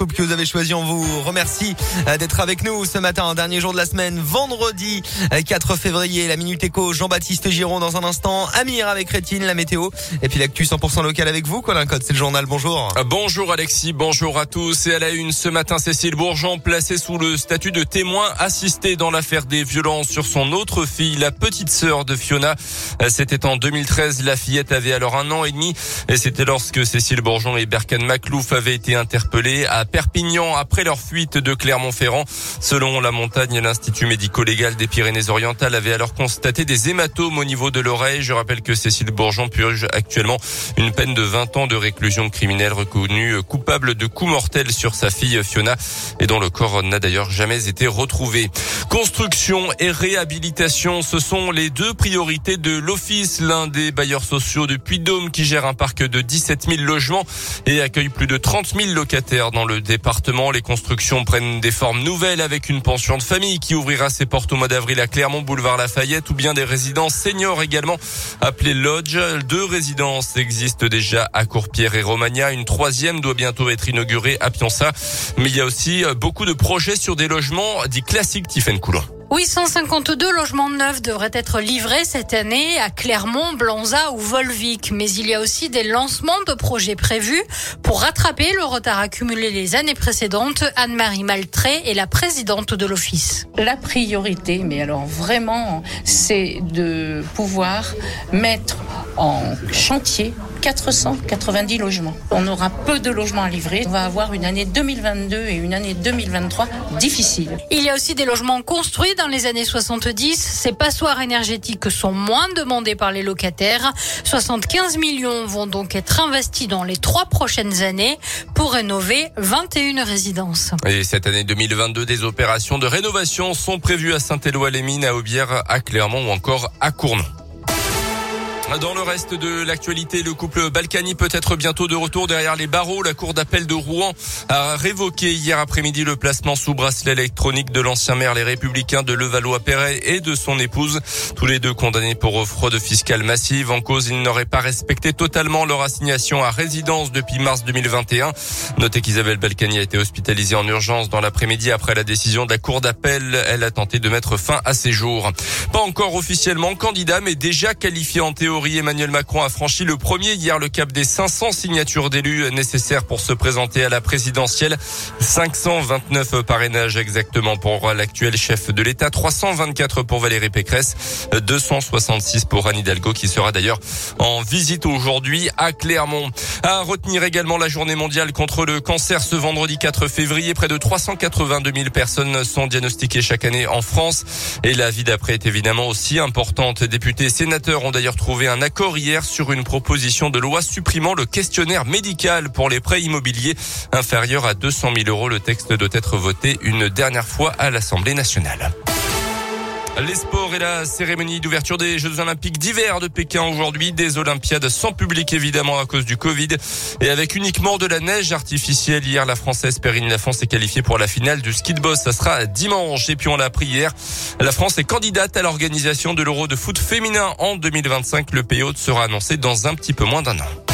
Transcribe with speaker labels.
Speaker 1: l'horoscope que vous avez choisi. On vous remercie euh, d'être avec nous ce matin, dernier jour de la semaine, vendredi 4 euh, février. La Minute Éco, Jean-Baptiste Giron dans un instant. Amir avec Rétine, la météo. Et puis l'actu 100% local avec vous, Colin Code, c'est le journal. Bonjour.
Speaker 2: Euh, bonjour Alexis, bonjour à tous. Et à la une ce matin, Cécile Bourgeon placée sous le statut de témoin assisté dans l'affaire des violences sur son autre fille, la petite sœur de Fiona. C'était en 2013. La fillette avait alors un an et demi. Et c'était lorsque Cécile Bourgeon et Berkan Maclouf avaient été interpellés à Perpignan après leur fuite de Clermont-Ferrand. Selon la montagne, l'Institut médico-légal des Pyrénées-Orientales avait alors constaté des hématomes au niveau de l'oreille. Je rappelle que Cécile Bourgeon purge actuellement une peine de 20 ans de réclusion criminelle reconnue coupable de coups mortels sur sa fille Fiona et dont le corps n'a d'ailleurs jamais été retrouvé. Construction et réhabilitation, ce sont les deux priorités de l'Office, l'un des bailleurs sociaux de Puy-Dôme qui gère un parc de 17 000 logements et accueille plus de 30 000 locataires dans le département. Les constructions prennent des formes nouvelles avec une pension de famille qui ouvrira ses portes au mois d'avril à Clermont, boulevard Lafayette, ou bien des résidences seniors également appelées Lodge. Deux résidences existent déjà à Courpierre et Romagna. Une troisième doit bientôt être inaugurée à Pionça. Mais il y a aussi beaucoup de projets sur des logements dits classiques, Tiffaine Coulon.
Speaker 3: Oui, 152 logements neufs devraient être livrés cette année à Clermont, Blanza ou Volvic. Mais il y a aussi des lancements de projets prévus pour rattraper le retard accumulé les années précédentes. Anne-Marie Maltré est la présidente de l'Office.
Speaker 4: La priorité, mais alors vraiment, c'est de pouvoir mettre en chantier 490 logements. On aura peu de logements à livrer. On va avoir une année 2022 et une année 2023 difficile.
Speaker 3: Il y a aussi des logements construits dans les années 70. Ces passoires énergétiques sont moins demandées par les locataires. 75 millions vont donc être investis dans les trois prochaines années pour rénover 21 résidences.
Speaker 2: Et cette année 2022, des opérations de rénovation sont prévues à Saint-Éloi-les-Mines, à Aubière, à Clermont ou encore à Cournon. Dans le reste de l'actualité, le couple Balkany peut être bientôt de retour derrière les barreaux. La cour d'appel de Rouen a révoqué hier après-midi le placement sous bracelet électronique de l'ancien maire Les Républicains de Levallois-Perret et de son épouse. Tous les deux condamnés pour fraude fiscale massive. En cause, ils n'auraient pas respecté totalement leur assignation à résidence depuis mars 2021. Notez qu'Isabelle Balkany a été hospitalisée en urgence dans l'après-midi après la décision de la cour d'appel. Elle a tenté de mettre fin à ses jours. Pas encore officiellement candidat, mais déjà qualifié en théorie Emmanuel Macron a franchi le premier hier le cap des 500 signatures d'élus nécessaires pour se présenter à la présidentielle. 529 parrainages exactement pour l'actuel chef de l'État, 324 pour Valérie Pécresse, 266 pour Anne Hidalgo qui sera d'ailleurs en visite aujourd'hui à Clermont. À retenir également la journée mondiale contre le cancer ce vendredi 4 février. Près de 382 000 personnes sont diagnostiquées chaque année en France et la vie d'après est évidemment aussi importante. Députés sénateurs ont d'ailleurs trouvé un accord hier sur une proposition de loi supprimant le questionnaire médical pour les prêts immobiliers inférieurs à 200 000 euros. Le texte doit être voté une dernière fois à l'Assemblée nationale. Les sports et la cérémonie d'ouverture des Jeux Olympiques d'hiver de Pékin aujourd'hui. Des Olympiades sans public évidemment à cause du Covid et avec uniquement de la neige artificielle. Hier, la Française Perrine Lafont s'est qualifiée pour la finale du ski de boss. Ça sera dimanche. Et puis on l'a appris hier. La France est candidate à l'organisation de l'Euro de foot féminin en 2025. Le pays sera annoncé dans un petit peu moins d'un an.